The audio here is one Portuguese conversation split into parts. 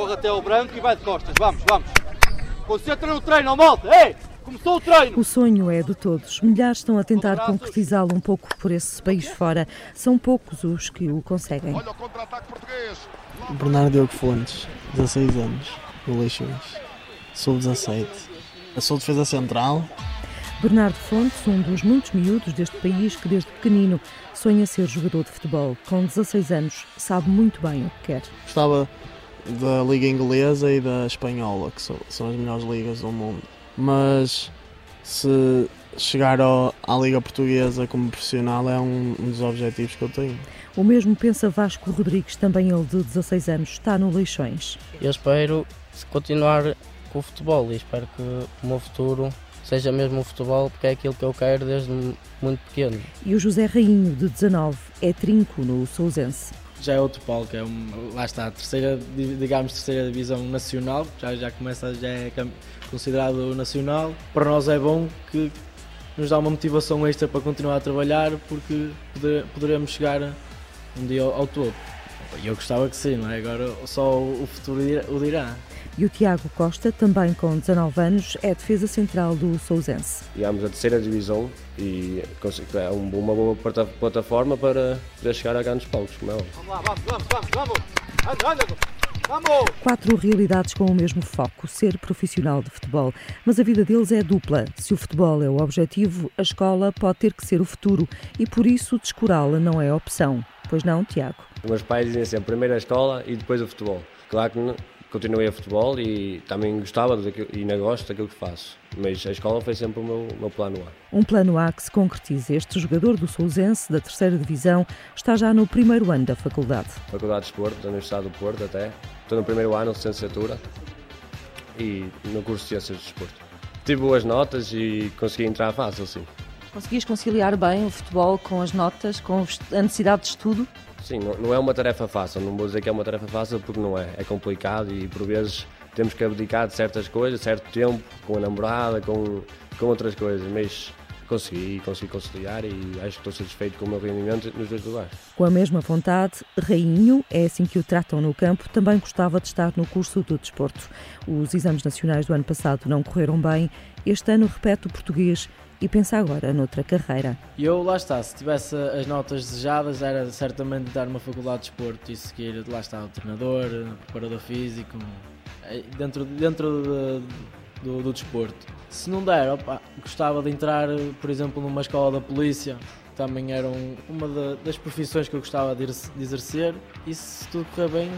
corre até ao branco e vai de costas. Vamos, vamos. Concentra no treino, malta. Ei, começou o treino. O sonho é de todos. Milhares estão a tentar concretizá-lo um pouco por esse país fora. São poucos os que o conseguem. Olha o contra-ataque português. Bernardo Diogo Fontes, 16 anos, no Leixões. Sou 17. Eu sou defesa central. Bernardo Fontes, um dos muitos miúdos deste país que desde pequenino sonha ser jogador de futebol. Com 16 anos, sabe muito bem o que quer. Gostava da Liga Inglesa e da Espanhola, que são, são as melhores ligas do mundo. Mas se chegar ao- à Liga Portuguesa como profissional é um, um dos objetivos que eu tenho. O mesmo pensa Vasco Rodrigues, também ele de 16 anos, está no Leixões. Eu espero continuar com o futebol e espero que o meu futuro seja mesmo o futebol, porque é aquilo que eu quero desde muito pequeno. E o José Rainho, de 19, é trinco no Sousense. Já é outro palco, é um, lá está, a terceira, di- digamos, terceira divisão nacional, já, já começa, já é considerado nacional. Para nós é bom que nos dá uma motivação extra para continuar a trabalhar, porque poder- poderemos chegar um dia ao, ao topo. Eu gostava que sim, não é? Agora só o futuro o dirá. E o Tiago Costa, também com 19 anos, é defesa central do Sousense. digamos, a terceira divisão e é um- uma boa plata- plataforma para poder chegar a grandes palcos, como é óbvio. Vamos lá, vamos, vamos, vamos, vamos. Anda, anda. Vamos. Quatro realidades com o mesmo foco, ser profissional de futebol. Mas a vida deles é dupla. Se o futebol é o objetivo, a escola pode ter que ser o futuro e por isso descurá-la não é opção. Pois não, Tiago? Os meus pais dizem sempre primeiro a escola e depois o futebol. Claro que continuei a futebol e também gostava daquilo, e ainda gosto daquilo que faço, mas a escola foi sempre o meu, o meu plano A. Um plano A que se concretiza. Este jogador do Sousense, da terceira divisão, está já no primeiro ano da faculdade. Faculdade de Desporto, da Universidade do Porto até. Estou no primeiro ano de licenciatura e no curso de Ciências de Desporto. Tive boas notas e consegui entrar fácil, sim. Conseguias conciliar bem o futebol com as notas, com a necessidade de estudo? Sim, não, não é uma tarefa fácil, não vou dizer que é uma tarefa fácil porque não é. É complicado e por vezes temos que abdicar de certas coisas, certo tempo, com a namorada, com, com outras coisas, mas consegui, consegui conciliar e acho que estou satisfeito com o meu rendimento nos dois lugares. Com a mesma vontade, Rainho, é assim que o tratam no campo, também gostava de estar no curso do desporto. Os exames nacionais do ano passado não correram bem, este ano repete o português e pensa agora noutra carreira. Eu, lá está, se tivesse as notas desejadas, era certamente dar uma faculdade de desporto e seguir, lá está, o treinador, preparador físico, eh, dentro, dentro de- do, do desporto. Se não der, opa, gostava de entrar, por exemplo, numa escola da polícia, também era um- uma da- das profissões que eu gostava de exercer- de exercer e se tudo correr bem,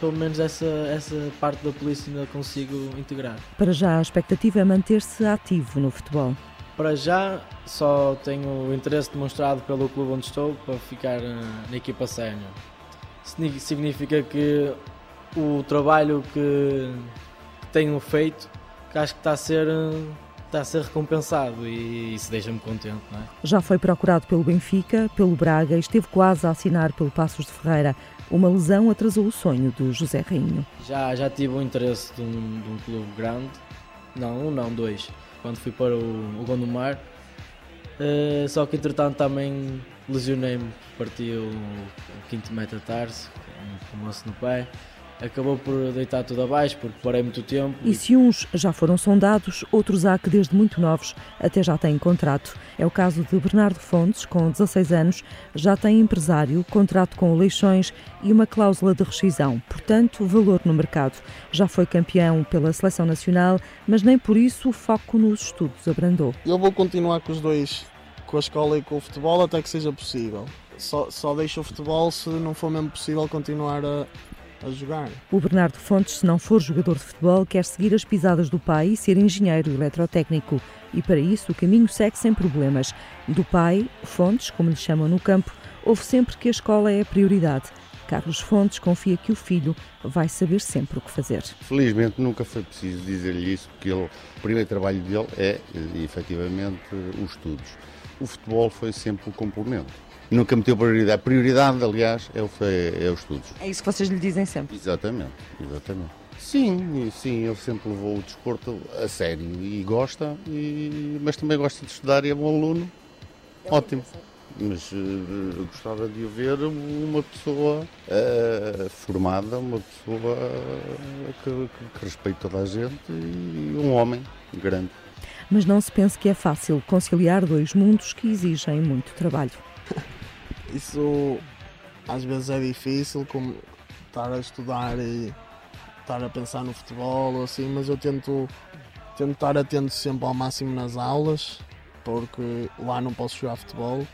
pelo menos essa, essa parte da polícia ainda consigo integrar. Para já, a expectativa é manter-se ativo no futebol. Para já, só tenho o interesse demonstrado pelo clube onde estou para ficar eh, na equipa sénior. Signi- Significa que o trabalho que, que tenho feito, que acho que está a ser, está a ser recompensado e isso deixa-me contente, é? Já foi procurado pelo Benfica, pelo Braga e esteve quase a assinar pelo Passos de Ferreira. Uma lesão atrasou o sonho do José Rainho. Já, já tive o interesse de um, de um clube grande, não, um não, dois, quando fui para o, o Gondomar, Eh, só que entretanto também lesionei-me, parti o, o quinto metatarso, um fumoço no pé, acabou por deitar tudo abaixo porque parei muito tempo. E se uns já foram sondados, outros há que desde muito novos até já têm contrato. É o caso de Bernardo Fontes, com 16 anos, já tem empresário, contrato com o Leixões e uma cláusula de rescisão, portanto, valor no mercado. Já foi campeão pela seleção nacional, mas nem por isso o foco nos estudos abrandou. Eu vou continuar com os dois, com a escola e com o futebol, até que seja possível. Só, só deixo o futebol se não for mesmo possível continuar a, a jogar. O Bernardo Fontes, se não for jogador de futebol, quer seguir as pisadas do pai e ser engenheiro eletrotécnico. E para isso o caminho segue sem problemas. Do pai, Fontes, como lhe chamam no campo, ouve sempre que a escola é a prioridade. Carlos Fontes confia que o filho vai saber sempre o que fazer. Felizmente nunca foi preciso dizer-lhe isso, porque ele, o primeiro trabalho dele é, efetivamente, os estudos. O futebol foi sempre o complemento. Nunca meteu prioridade. A prioridade, aliás, é, o, é, é os estudos. É isso que vocês lhe dizem sempre. Exatamente, exatamente. Sim, sim, ele sempre levou o desporto a sério e gosta, e, mas também gosta de estudar e é bom aluno. Ótimo. mas uh, gostava de o ver uma pessoa uh, formada, uma pessoa que, que, que respeite toda a gente e um homem grande. Mas não se pense que é fácil conciliar dois mundos que exigem muito trabalho. Isso às vezes é difícil, como estar a estudar e estar a pensar no futebol ou assim, mas eu tento, tento estar atento sempre ao máximo nas aulas, porque lá não posso jogar futebol.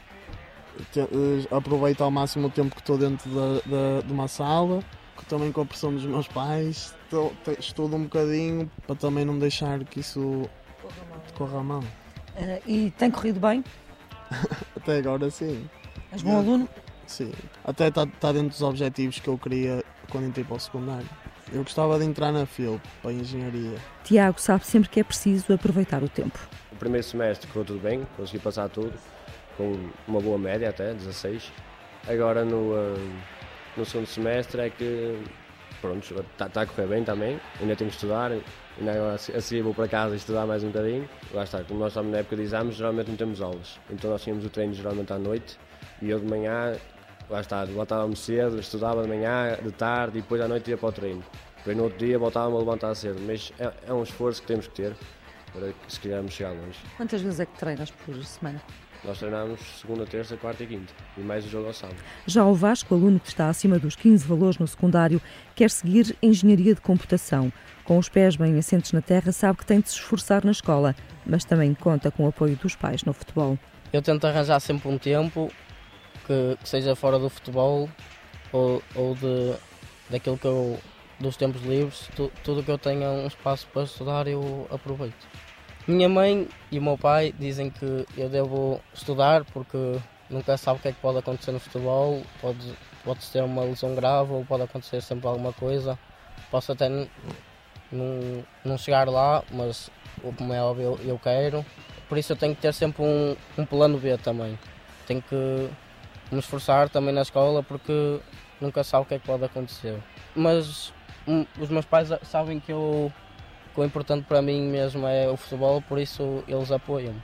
Eh, aproveito ao máximo o tempo que estou dentro da, da, de uma sala, que também com a pressão dos meus pais, estou, estudo um bocadinho para também não deixar que isso corra mal. Uh, e tem corrido bem? Até agora sim. És bom aluno? Sim. Até está tá dentro dos objetivos que eu queria quando entrei para o secundário. Eu gostava de entrar na FIL, para a engenharia. Tiago sabe sempre que é preciso aproveitar o tempo. O primeiro semestre correu tudo bem, consegui passar tudo, com uma boa média até, 16. Agora no, uh, no segundo semestre é que pronto, está tá a correr bem também, ainda tenho que estudar, ainda agora a seguir vou para casa estudar mais um bocadinho. Lá está, como nós estamos na época de exames, geralmente não temos aulas. Então nós tínhamos o treino geralmente à noite e eu de manhã lá está, levantava-me cedo, estudava de manhã, de tarde e depois à noite ia para o treino. Depois no outro dia voltava-me a levantar cedo, mas é, é, um esforço que temos que ter para que se quisermos chegar longe. Quantas vezes é que treinas por semana? Nós treinamos segunda, terça, quarta e quinta e mais o jogo ao sábado. Já o Vasco, aluno que está acima dos 15 valores no secundário, quer seguir Engenharia de Computação. Com os pés bem assentos na terra, sabe que tem de se esforçar na escola, mas também conta com o apoio dos pais no futebol. Eu tento arranjar sempre um tempo que, que seja fora do futebol ou, ou de, daquilo que eu dos tempos livres, tu, tudo que eu tenha um espaço para estudar eu aproveito. Minha mãe e o meu pai dizem que eu devo estudar porque nunca sabe o que é que pode acontecer no futebol, pode, pode ser uma lesão grave ou pode acontecer sempre alguma coisa. Posso até não, não chegar lá, mas como é óbvio eu, eu quero. Por isso eu tenho que ter sempre um, um plano B também. Tenho que me esforçar também na escola porque nunca sabe o que é que pode acontecer. Mas um, os meus pais sabem que, eu, que o importante para mim mesmo é o futebol, por isso eles apoiam-me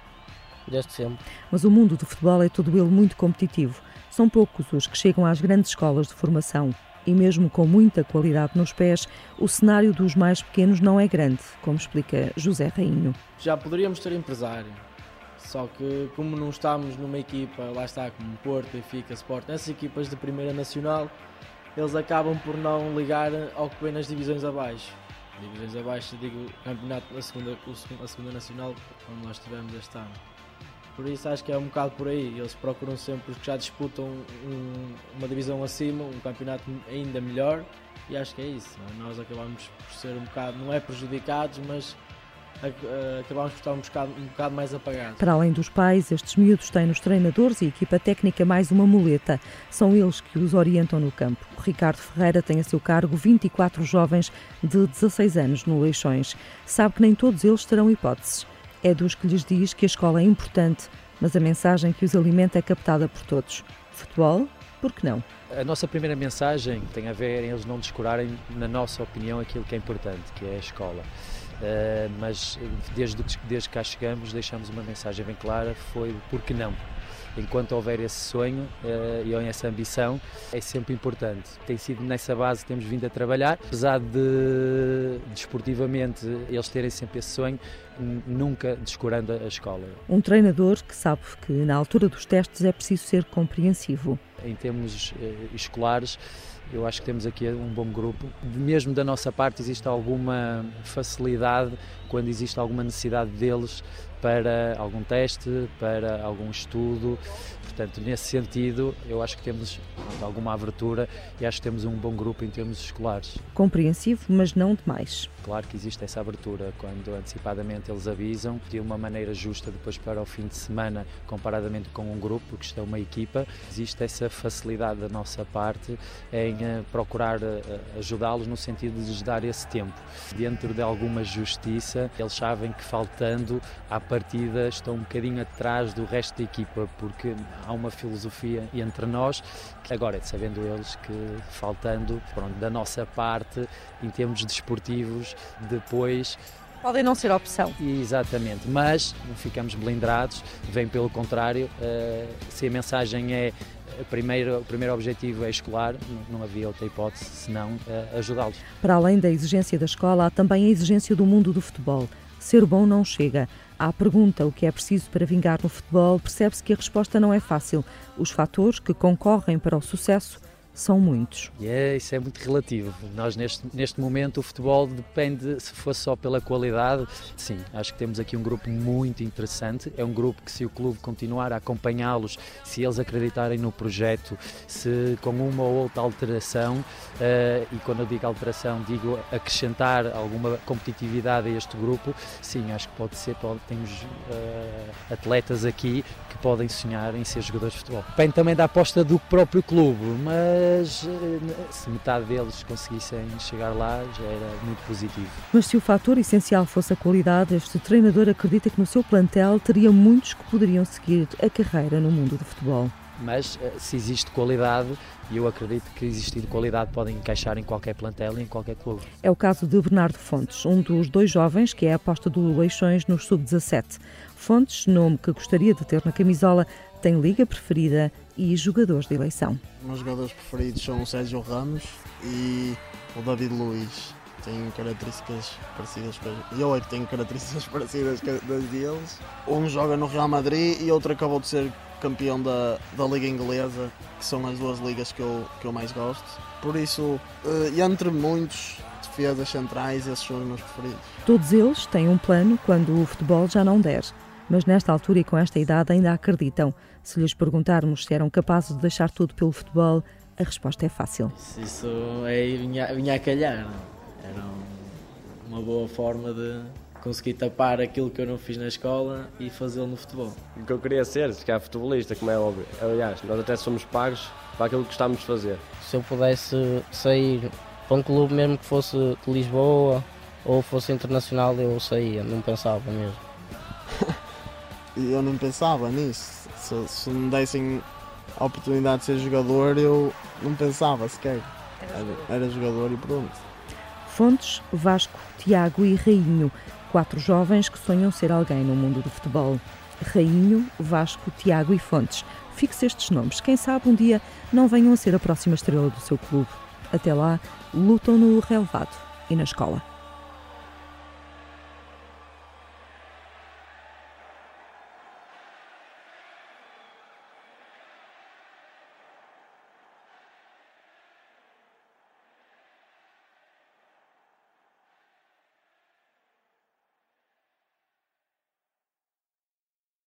desde sempre. Mas o mundo do futebol é todo ele muito competitivo. São poucos os que chegam às grandes escolas de formação. E mesmo com muita qualidade nos pés, o cenário dos mais pequenos não é grande, como explica José Rainho. Já poderíamos ter empresário, só que como não estamos numa equipa, lá está como Porto, Benfica, Sport, essas equipas de primeira nacional, eles acabam por não ligar ao que vem nas divisões abaixo. Divisões abaixo, digo, campeonato, a segunda, a segunda nacional, como nós tivemos este ano. Por isso acho que é um bocado por aí. Eles procuram sempre os que já disputam um, uma divisão acima, um campeonato ainda melhor. E acho que é isso. Nós acabamos por ser um bocado, não é prejudicados, mas acabámos por estar um bocado, um bocado mais apagados. Para além dos pais, estes miúdos têm nos treinadores e equipa técnica mais uma muleta. São eles que os orientam no campo. O Ricardo Ferreira tem a seu cargo 24 jovens de 16 anos no Leixões. Sabe que nem todos eles terão hipóteses. É dos que lhes diz que a escola é importante, mas a mensagem que os alimenta é captada por todos. Futebol, por que não? A nossa primeira mensagem tem a ver em eles não descurarem, na nossa opinião, aquilo que é importante, que é a escola. Uh, mas desde, desde que cá chegamos deixamos uma mensagem bem clara, foi por que não? Enquanto houver esse sonho uh, e essa ambição, é sempre importante. Tem sido nessa base que temos vindo a trabalhar, apesar de desportivamente eles terem sempre esse sonho, nunca descurando a escola. Um treinador que sabe que na altura dos testes é preciso ser compreensivo. Em termos uh, escolares, eu acho que temos aqui um bom grupo. Mesmo da nossa parte, existe alguma facilidade quando existe alguma necessidade deles para algum teste, para algum estudo. Portanto, nesse sentido, eu acho que temos alguma abertura e acho que temos um bom grupo em termos escolares. Compreensivo, mas não demais. Claro que existe essa abertura quando antecipadamente eles avisam de uma maneira justa depois para o fim de semana, comparadamente com um grupo, que está uma equipa. Existe essa facilidade da nossa parte em eh, procurar eh, ajudá-los no sentido de lhes dar esse tempo. Dentro de alguma justiça, eles sabem que faltando à partida estão um bocadinho atrás do resto da equipa, porque há uma filosofia entre nós. Agora, sabendo eles que faltando pronto, da nossa parte, em termos desportivos, depois Podem não ser opção. Exatamente, mas não ficamos blindados, vem pelo contrário, uh, se a mensagem é o primeiro, o primeiro objetivo é escolar, não, havia outra hipótese senão uh, ajudá-los. Para além da exigência da escola, há também a exigência do mundo do futebol. Ser bom não chega. À pergunta o que é preciso para vingar no futebol, percebe-se que a resposta não é fácil. Os fatores que concorrem para o sucesso são muitos. E é, isso é muito relativo. Nós, neste, neste momento, o futebol depende, se fosse só pela qualidade, sim, acho que temos aqui um grupo muito interessante. É um grupo que, se o clube continuar a acompanhá-los, se eles acreditarem no projeto, se com uma ou outra alteração, uh, e quando eu digo alteração, digo acrescentar alguma competitividade a este grupo, sim, acho que pode ser, pode, temos uh, atletas aqui que podem sonhar em ser jogadores de futebol. Depende também da aposta do próprio clube, mas mas eh, se metade deles conseguissem chegar lá já era muito positivo. Mas se o fator essencial fosse a qualidade, este treinador acredita que no seu plantel teria muitos que poderiam seguir a carreira no mundo do futebol. Mas eh, se existe qualidade, e eu acredito que existindo qualidade podem encaixar em qualquer plantel e em qualquer clube. É o caso de Bernardo Fontes, um dos dois jovens que é a aposta do Leixões no Sub-17. Fontes, nome que gostaria de ter na camisola, tem liga preferida e jogadores de eleição. Os meus jogadores preferidos são o Sérgio Ramos e o David Luiz. Têm características parecidas com Eu é que tenho características parecidas com as deles. Um joga no Real Madrid e outro acabou de ser campeão da, da Liga Inglesa, que são as duas ligas que eu, que eu mais gosto. Por isso, uh, entre muitos defesas centrais, esses são os meus preferidos. Todos eles têm um plano quando o futebol já não der mas nesta altura e com esta idade ainda acreditam. Se lhes perguntarmos se eram capazes de deixar tudo pelo futebol, a resposta é fácil. Isso é, vinha, vinha a calhar. Era uma boa forma de conseguir tapar aquilo que eu não fiz na escola e fazê-lo no futebol. O que eu queria ser, ficar futebolista, como é óbvio. Aliás, nós até somos pagos para aquilo que gostamos de fazer. Se eu pudesse sair para um clube mesmo que fosse de Lisboa ou fosse internacional, eu saía, não pensava mesmo. E eu nem pensava nisso. Se, se me dessem a oportunidade de ser jogador, eu não pensava sequer. Era, era jogador e pronto. Fontes, Vasco, Tiago e Rainho, quatro jovens que sonham ser alguém no mundo do futebol. Rainho, Vasco, Tiago e Fontes. Fixe estes nomes. Quem sabe um dia não venham a ser a próxima estrela do seu clube. Até lá, lutam no relevado e na escola.